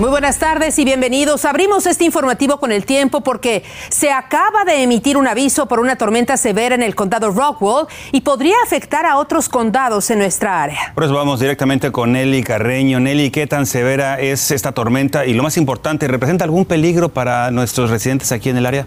Muy buenas tardes y bienvenidos. Abrimos este informativo con el tiempo porque se acaba de emitir un aviso por una tormenta severa en el condado Rockwell y podría afectar a otros condados en nuestra área. Por eso vamos directamente con Nelly Carreño. Nelly, ¿qué tan severa es esta tormenta? Y lo más importante, ¿representa algún peligro para nuestros residentes aquí en el área?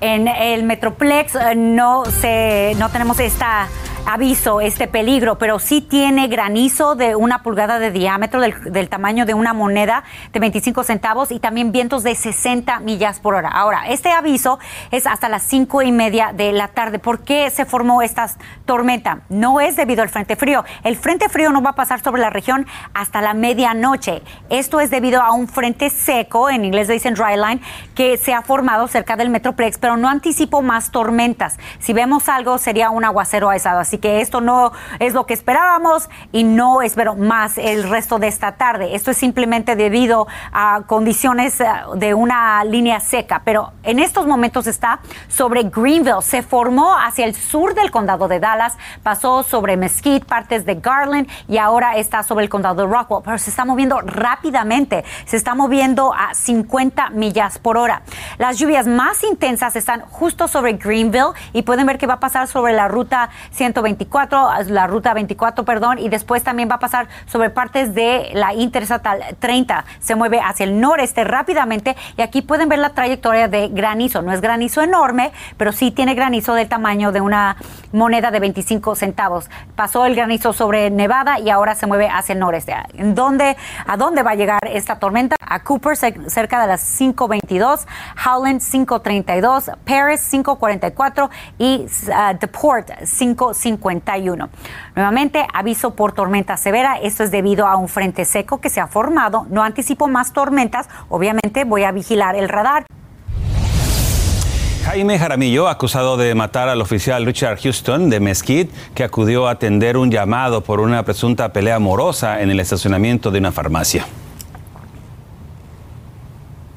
En el Metroplex eh, no, se, no tenemos esta aviso, este peligro, pero sí tiene granizo de una pulgada de diámetro del, tamaño de una moneda de 25 centavos y también vientos de 60 millas por hora. Ahora, este aviso es hasta las cinco y media de la tarde. ¿Por qué se formó esta tormenta? No es debido al frente frío. El frente frío no va a pasar sobre la región hasta la medianoche. Esto es debido a un frente seco, en inglés dicen dry line, que se ha formado cerca del Metroplex, pero no anticipo más tormentas. Si vemos algo, sería un aguacero aizado. Así que esto no es lo que esperábamos y no espero más el resto de esta tarde. Esto es simplemente debido a condiciones eh, de una línea seca, pero en estos momentos está sobre Greenville. Se formó hacia el sur del condado de Dallas, pasó sobre Mesquite, partes de Garland y ahora está sobre el condado de Rockwell, pero se está moviendo rápidamente. Se está moviendo a 50 millas por hora. Las lluvias más intensas están justo sobre Greenville y pueden ver que va a pasar sobre la ruta 124 la ruta 24, perdón, y después también va a pasar sobre partes de la interestatal 30. Se mueve hacia el noreste rápidamente y aquí pueden ver la trayectoria de granizo. No es granizo enorme, pero sí tiene granizo del tamaño de una moneda de 25 centavos. Pasó el granizo sobre Nevada y ahora se mueve hacia el noreste. ¿En dónde, ¿A dónde va a llegar esta tormenta? A Cooper cerca de las 522, Howland 532, Paris 544 y uh, DePort 550. Nuevamente, aviso por tormenta severa. Esto es debido a un frente seco que se ha formado. No anticipo más tormentas. Obviamente voy a vigilar el radar. Jaime Jaramillo, acusado de matar al oficial Richard Houston de Mesquite, que acudió a atender un llamado por una presunta pelea amorosa en el estacionamiento de una farmacia.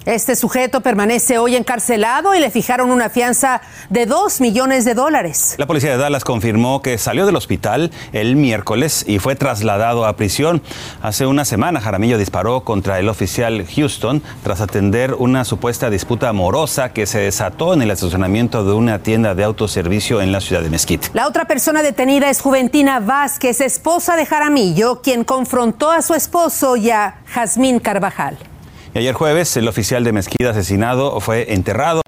Este sujeto permanece hoy encarcelado y le fijaron una fianza de 2 millones de dólares. La policía de Dallas confirmó que salió del hospital el miércoles y fue trasladado a prisión. Hace una semana Jaramillo disparó contra el oficial Houston tras atender una supuesta disputa amorosa que se desató en el estacionamiento de una tienda de autoservicio en la ciudad de Mesquite. La otra persona detenida es Juventina Vázquez, esposa de Jaramillo, quien confrontó a su esposo y a Jazmín Carvajal. Y ayer jueves el oficial de Mezquita asesinado fue enterrado.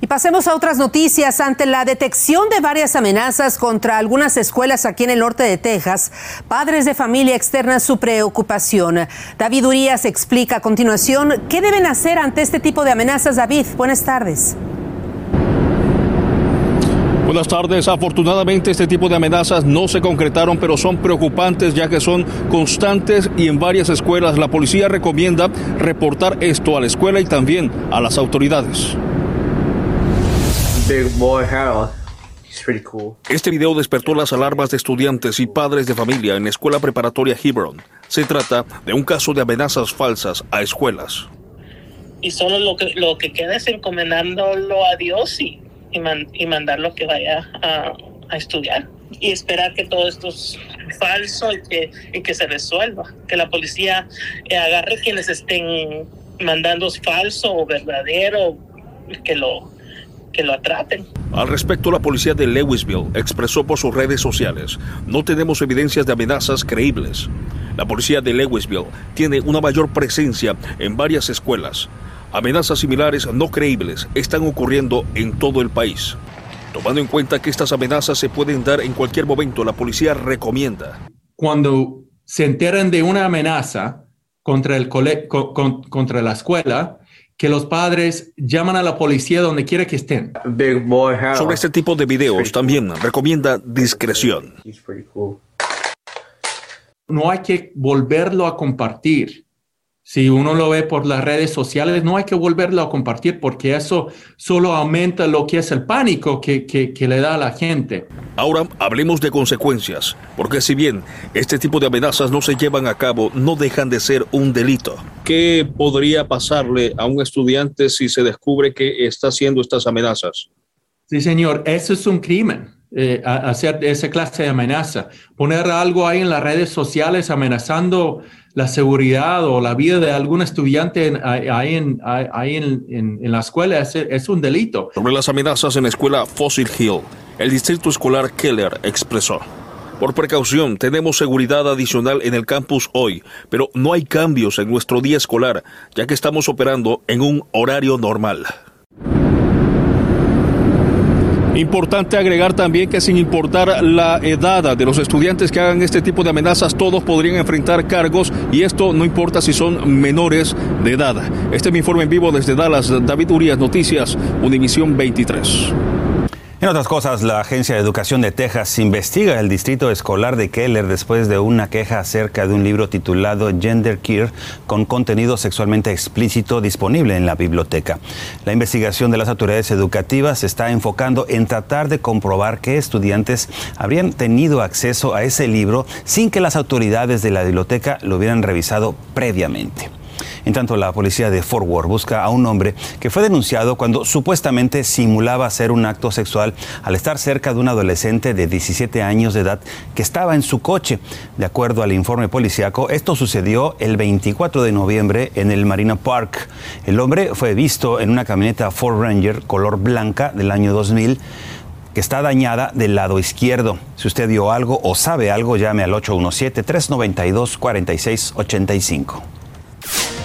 Y pasemos a otras noticias. Ante la detección de varias amenazas contra algunas escuelas aquí en el norte de Texas, padres de familia externan su preocupación. David Urias explica a continuación qué deben hacer ante este tipo de amenazas. David, buenas tardes. Buenas tardes. Afortunadamente este tipo de amenazas no se concretaron, pero son preocupantes ya que son constantes y en varias escuelas la policía recomienda reportar esto a la escuela y también a las autoridades. Este video despertó las alarmas de estudiantes y padres de familia en la escuela preparatoria Hebron. Se trata de un caso de amenazas falsas a escuelas. Y solo lo que, lo que queda es encomendándolo a Dios y y, mandarlo que vaya a, estudiar y esperar que todo esto es falso y que, y que se resuelva, que la policía agarre quienes estén mandando falso o verdadero, que lo, que lo atrapen. Al respecto, la policía de Lewisville expresó por sus redes sociales, no tenemos evidencias de amenazas creíbles. La policía de Lewisville tiene una mayor presencia en varias escuelas Amenazas similares no creíbles están ocurriendo en todo el país. Tomando en cuenta que estas amenazas se pueden dar en cualquier momento, la policía recomienda. Cuando se enteran de una amenaza contra, el contra la escuela, que los padres llaman a la policía donde quiera que estén. Sobre este tipo de videos también recomienda discreción. No hay que volverlo a compartir Si uno lo ve por las redes sociales, no hay que volverlo a compartir porque eso solo aumenta lo que es el pánico que, que, le da a la gente. Ahora hablemos de consecuencias, porque si bien este tipo de amenazas no se llevan a cabo, no dejan de ser un delito. ¿Qué podría pasarle a un estudiante si se descubre que está haciendo estas amenazas? Sí, señor, eso es un crimen. Eh, hacer esa clase de amenaza. Poner algo ahí en las redes sociales amenazando la seguridad o la vida de algún estudiante ahí, en, ahí en, la escuela es, un delito. Sobre las amenazas en la escuela Fossil Hill, el distrito escolar Keller expresó. Por precaución, tenemos seguridad adicional en el campus hoy, pero no hay cambios en nuestro día escolar, ya que estamos operando en un horario normal. Importante agregar también que sin importar la edad de los estudiantes que hagan este tipo de amenazas, todos podrían enfrentar cargos y esto no importa si son menores de edad. Este es mi informe en vivo desde Dallas, David Urias, Noticias, Univisión 23. En otras cosas, la Agencia de Educación de Texas investiga el distrito escolar de Keller después de una queja acerca de un libro titulado Gender Care con contenido sexualmente explícito disponible en la biblioteca. La investigación de las autoridades educativas se está enfocando en tratar de comprobar que estudiantes habrían tenido acceso a ese libro sin que las autoridades de la biblioteca lo hubieran revisado previamente. En tanto, la policía de Fort Worth busca a un hombre que fue denunciado cuando supuestamente simulaba hacer un acto sexual al estar cerca de un adolescente de 17 años de edad que estaba en su coche. De acuerdo al informe policiaco, esto sucedió el 24 de noviembre en el Marina Park. El hombre fue visto en una camioneta Ford Ranger color blanca del año 2000 que está dañada del lado izquierdo. Si usted vio algo o sabe algo, llame al 817-392-4685.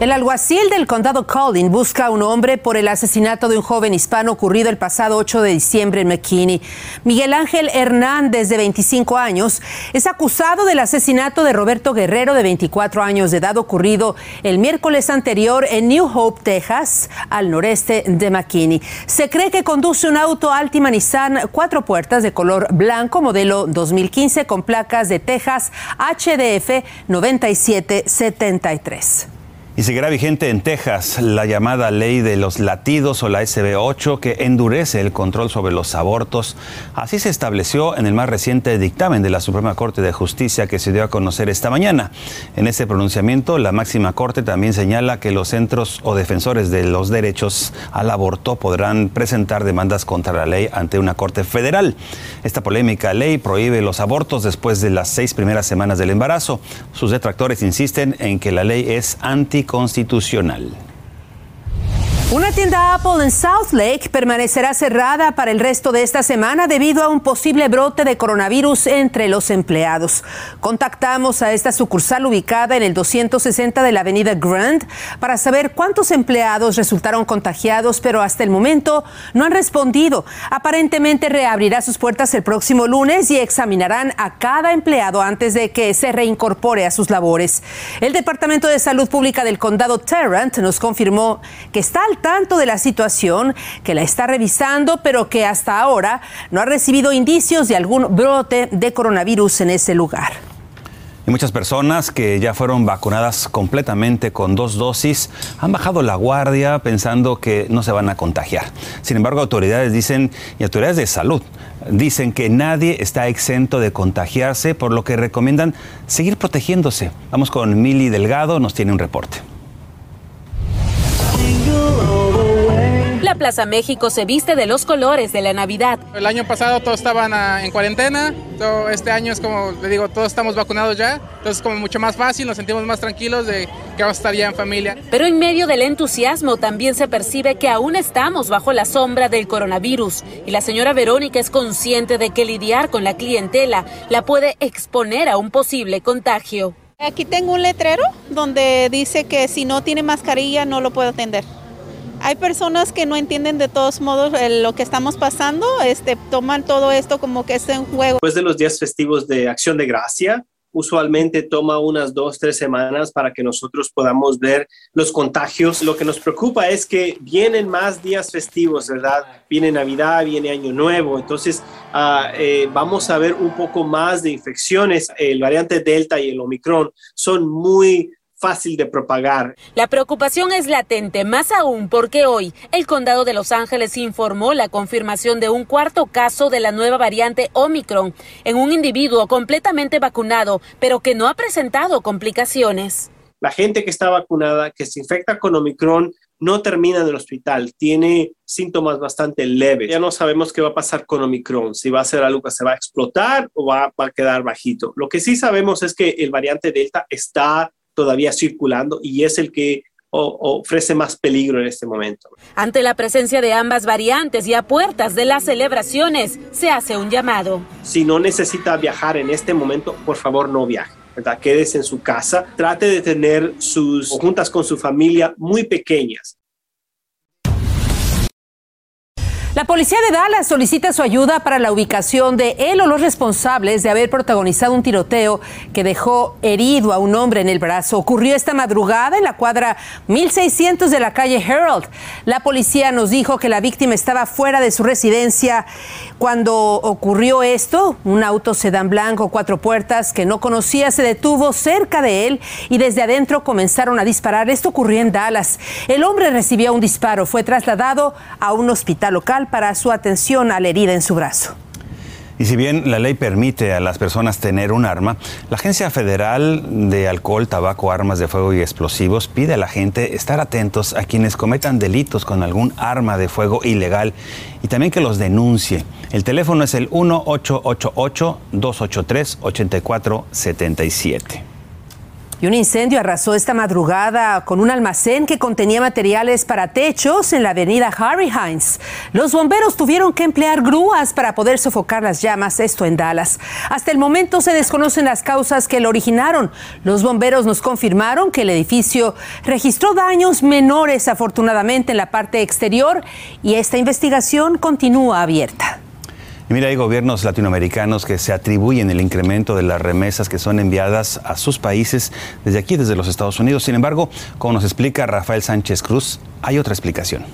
El alguacil del condado Collin busca a un hombre por el asesinato de un joven hispano ocurrido el pasado 8 de diciembre en McKinney. Miguel Ángel Hernández, de 25 años, es acusado del asesinato de Roberto Guerrero, de 24 años de edad, ocurrido el miércoles anterior en New Hope, Texas, al noreste de McKinney. Se cree que conduce un auto Altima Nissan cuatro puertas de color blanco, modelo 2015, con placas de Texas HDF 9773. Y seguirá vigente en Texas la llamada ley de los latidos o la SB8 que endurece el control sobre los abortos. Así se estableció en el más reciente dictamen de la Suprema Corte de Justicia que se dio a conocer esta mañana. En ese pronunciamiento, la máxima corte también señala que los centros o defensores de los derechos al aborto podrán presentar demandas contra la ley ante una corte federal. Esta polémica ley prohíbe los abortos después de las seis primeras semanas del embarazo. Sus detractores insisten en que la ley es anti constitucional. Una tienda Apple en South Lake permanecerá cerrada para el resto de esta semana debido a un posible brote de coronavirus entre los empleados. Contactamos a esta sucursal ubicada en el 260 de la avenida Grant para saber cuántos empleados resultaron contagiados, pero hasta el momento no han respondido. Aparentemente reabrirá sus puertas el próximo lunes y examinarán a cada empleado antes de que se reincorpore a sus labores. El Departamento de Salud Pública del Condado Tarrant nos confirmó que está al tanto de la situación, que la está revisando, pero que hasta ahora no ha recibido indicios de algún brote de coronavirus en ese lugar. Y muchas personas que ya fueron vacunadas completamente con dos dosis han bajado la guardia pensando que no se van a contagiar. Sin embargo, autoridades dicen, y autoridades de salud, dicen que nadie está exento de contagiarse, por lo que recomiendan seguir protegiéndose. Vamos con Mili Delgado, nos tiene un reporte. La Plaza México se viste de los colores de la Navidad. El año pasado todos estaban ah, en cuarentena, este año es como, le digo, todos estamos vacunados ya, entonces es como mucho más fácil, nos sentimos más tranquilos de que vamos a estar ya en familia. Pero en medio del entusiasmo también se percibe que aún estamos bajo la sombra del coronavirus y la señora Verónica es consciente de que lidiar con la clientela la puede exponer a un posible contagio. Aquí tengo un letrero donde dice que si no tiene mascarilla no lo puedo atender. Hay personas que no entienden de todos modos lo que estamos pasando, este, toman todo esto como que es un juego. Después de los días festivos de Acción de Gracia, usualmente toma unas dos, tres semanas para que nosotros podamos ver los contagios. Lo que nos preocupa es que vienen más días festivos, ¿verdad? Viene Navidad, viene Año Nuevo, entonces ah, eh, vamos a ver un poco más de infecciones. El variante Delta y el Omicron son muy fácil de propagar. La preocupación es latente, más aún porque hoy el condado de Los Ángeles informó la confirmación de un cuarto caso de la nueva variante Omicron en un individuo completamente vacunado, pero que no ha presentado complicaciones. La gente que está vacunada, que se infecta con Omicron, no termina en el hospital, tiene síntomas bastante leves. Ya no sabemos qué va a pasar con Omicron, si va a ser algo que se va a explotar o va, va a quedar bajito. Lo que sí sabemos es que el variante Delta está todavía circulando y es el que ofrece más peligro en este momento. Ante la presencia de ambas variantes y a puertas de las celebraciones, se hace un llamado. Si no necesita viajar en este momento, por favor no viaje. ¿verdad? Quédese en su casa, trate de tener sus juntas con su familia muy pequeñas. La policía de Dallas solicita su ayuda para la ubicación de él o los responsables de haber protagonizado un tiroteo que dejó herido a un hombre en el brazo. Ocurrió esta madrugada en la cuadra 1600 de la calle Herald. La policía nos dijo que la víctima estaba fuera de su residencia cuando ocurrió esto. Un auto sedán blanco, cuatro puertas que no conocía se detuvo cerca de él y desde adentro comenzaron a disparar. Esto ocurrió en Dallas. El hombre recibió un disparo, fue trasladado a un hospital local para su atención a la herida en su brazo. Y si bien la ley permite a las personas tener un arma, la Agencia Federal de Alcohol, Tabaco, Armas de Fuego y Explosivos pide a la gente estar atentos a quienes cometan delitos con algún arma de fuego ilegal y también que los denuncie. El teléfono es el 1-888-283-8477. Y un incendio arrasó esta madrugada con un almacén que contenía materiales para techos en la avenida Harry Hines. Los bomberos tuvieron que emplear grúas para poder sofocar las llamas, esto en Dallas. Hasta el momento se desconocen las causas que lo originaron. Los bomberos nos confirmaron que el edificio registró daños menores afortunadamente en la parte exterior y esta investigación continúa abierta mira, hay gobiernos latinoamericanos que se atribuyen el incremento de las remesas que son enviadas a sus países desde aquí, desde los Estados Unidos. Sin embargo, como nos explica Rafael Sánchez Cruz, hay otra explicación.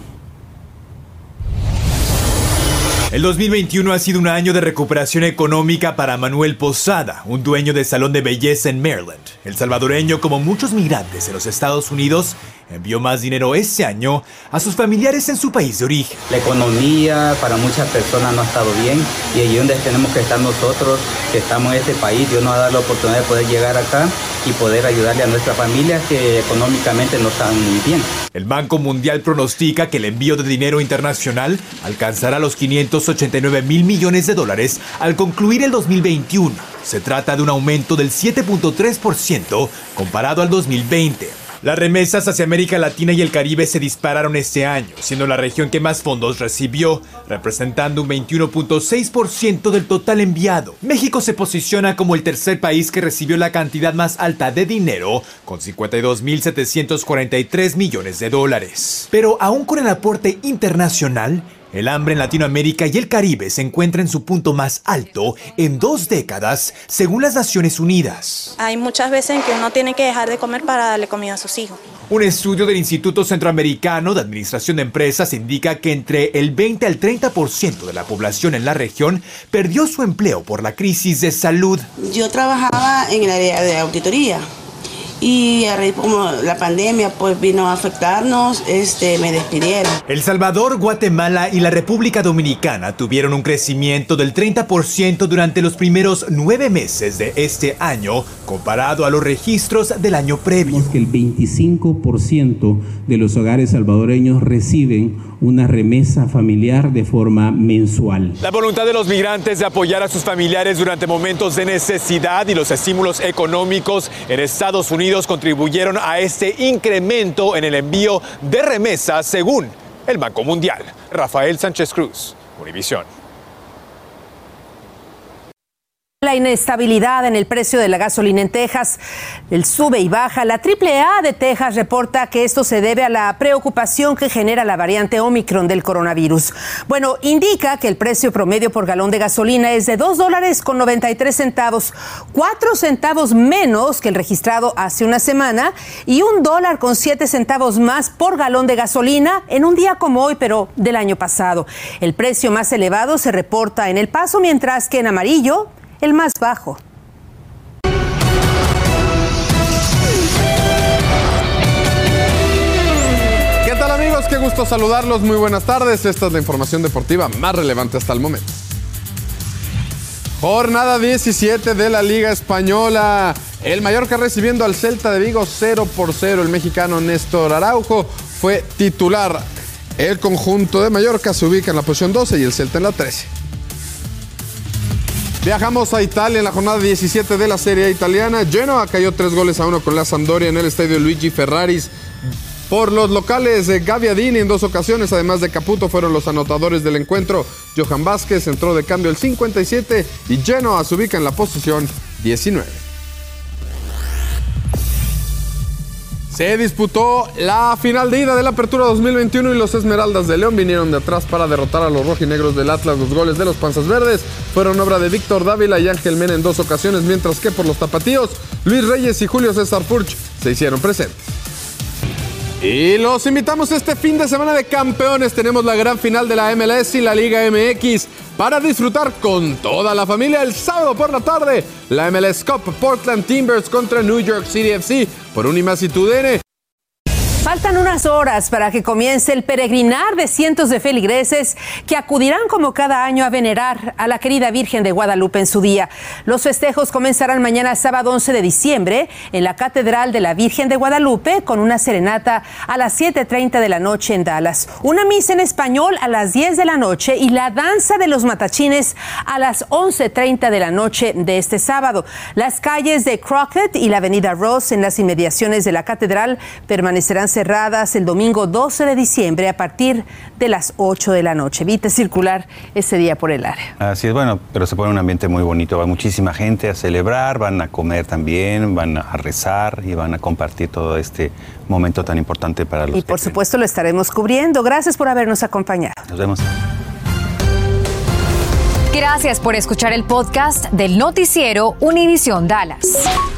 El 2021 ha sido un año de recuperación económica para Manuel Posada, un dueño de salón de belleza en Maryland. El salvadoreño, como muchos migrantes en los Estados Unidos, envió más dinero ese año a sus familiares en su país de origen. La economía para muchas personas no ha estado bien y allí donde tenemos que estar nosotros, que estamos en este país, Dios nos ha dado la oportunidad de poder llegar acá y poder ayudarle a nuestras familias que económicamente no están muy bien. El Banco Mundial pronostica que el envío de dinero internacional alcanzará los 589 mil millones de dólares al concluir el 2021. Se trata de un aumento del 7.3% comparado al 2020. Las remesas hacia América Latina y el Caribe se dispararon este año, siendo la región que más fondos recibió, representando un 21.6% del total enviado. México se posiciona como el tercer país que recibió la cantidad más alta de dinero, con 52.743 millones de dólares. Pero aún con el aporte internacional, el hambre en Latinoamérica y el Caribe se encuentra en su punto más alto en dos décadas, según las Naciones Unidas. Hay muchas veces en que uno tiene que dejar de comer para darle comida a sus hijos. Un estudio del Instituto Centroamericano de Administración de Empresas indica que entre el 20 al 30% de la población en la región perdió su empleo por la crisis de salud. Yo trabajaba en el área de auditoría y como la pandemia pues vino a afectarnos, este, me despidieron. El Salvador, Guatemala y la República Dominicana tuvieron un crecimiento del 30% durante los primeros nueve meses de este año comparado a los registros del año previo. Que el 25% de los hogares salvadoreños reciben una remesa familiar de forma mensual. La voluntad de los migrantes de apoyar a sus familiares durante momentos de necesidad y los estímulos económicos en Estados Unidos contribuyeron a este incremento en el envío de remesas según el Banco Mundial. Rafael Sánchez Cruz, Univisión. La inestabilidad en el precio de la gasolina en Texas. El sube y baja. La AAA de Texas reporta que esto se debe a la preocupación que genera la variante Omicron del coronavirus. Bueno, indica que el precio promedio por galón de gasolina es de 2 dólares con 93 centavos, 4 centavos menos que el registrado hace una semana y un dólar con 7 centavos más por galón de gasolina en un día como hoy, pero del año pasado. El precio más elevado se reporta en El Paso, mientras que en amarillo, el más bajo. ¿Qué tal amigos? Qué gusto saludarlos. Muy buenas tardes. Esta es la información deportiva más relevante hasta el momento. Jornada 17 de la Liga Española. El Mallorca recibiendo al Celta de Vigo 0 por 0. El mexicano Néstor Araujo fue titular. El conjunto de Mallorca se ubica en la posición 12 y el Celta en la 13. Viajamos a Italia en la jornada 17 de la Serie italiana. Genoa cayó 3 goles a 1 con la Sampdoria en el estadio Luigi Ferraris. Por los locales, de Gaviadini en dos ocasiones, además de Caputo, fueron los anotadores del encuentro. Johan Vázquez entró de cambio el 57 y Genoa se ubica en la posición 19. Se disputó la final de ida de la Apertura 2021 y los Esmeraldas de León vinieron de atrás para derrotar a los rojinegros del Atlas. Los goles de los Panzas Verdes fueron obra de Víctor Dávila y Ángel Mena en dos ocasiones, mientras que por los tapatíos, Luis Reyes y Julio César Furch se hicieron presentes. Y los invitamos este fin de semana de campeones. Tenemos la gran final de la MLS y la Liga MX para disfrutar con toda la familia el sábado por la tarde. La MLS Cup Portland Timbers contra New York City FC por un y Faltan unas horas para que comience el peregrinar de cientos de feligreses que acudirán como cada año a venerar a la querida Virgen de Guadalupe en su día. Los festejos comenzarán mañana sábado 11 de diciembre en la Catedral de la Virgen de Guadalupe con una serenata a las 7.30 de la noche en Dallas, una misa en español a las 10 de la noche y la danza de los matachines a las 11.30 de la noche de este sábado. Las calles de Crockett y la avenida Ross en las inmediaciones de la catedral permanecerán cerradas el domingo 12 de diciembre a partir de las 8 de la noche. Evite circular ese día por el área. Así es, bueno, pero se pone un ambiente muy bonito. Va muchísima gente a celebrar, van a comer también, van a rezar y van a compartir todo este momento tan importante para los Y por supuesto lo estaremos cubriendo. Gracias por habernos acompañado. Nos vemos. Gracias por escuchar el podcast del noticiero Univisión Dallas.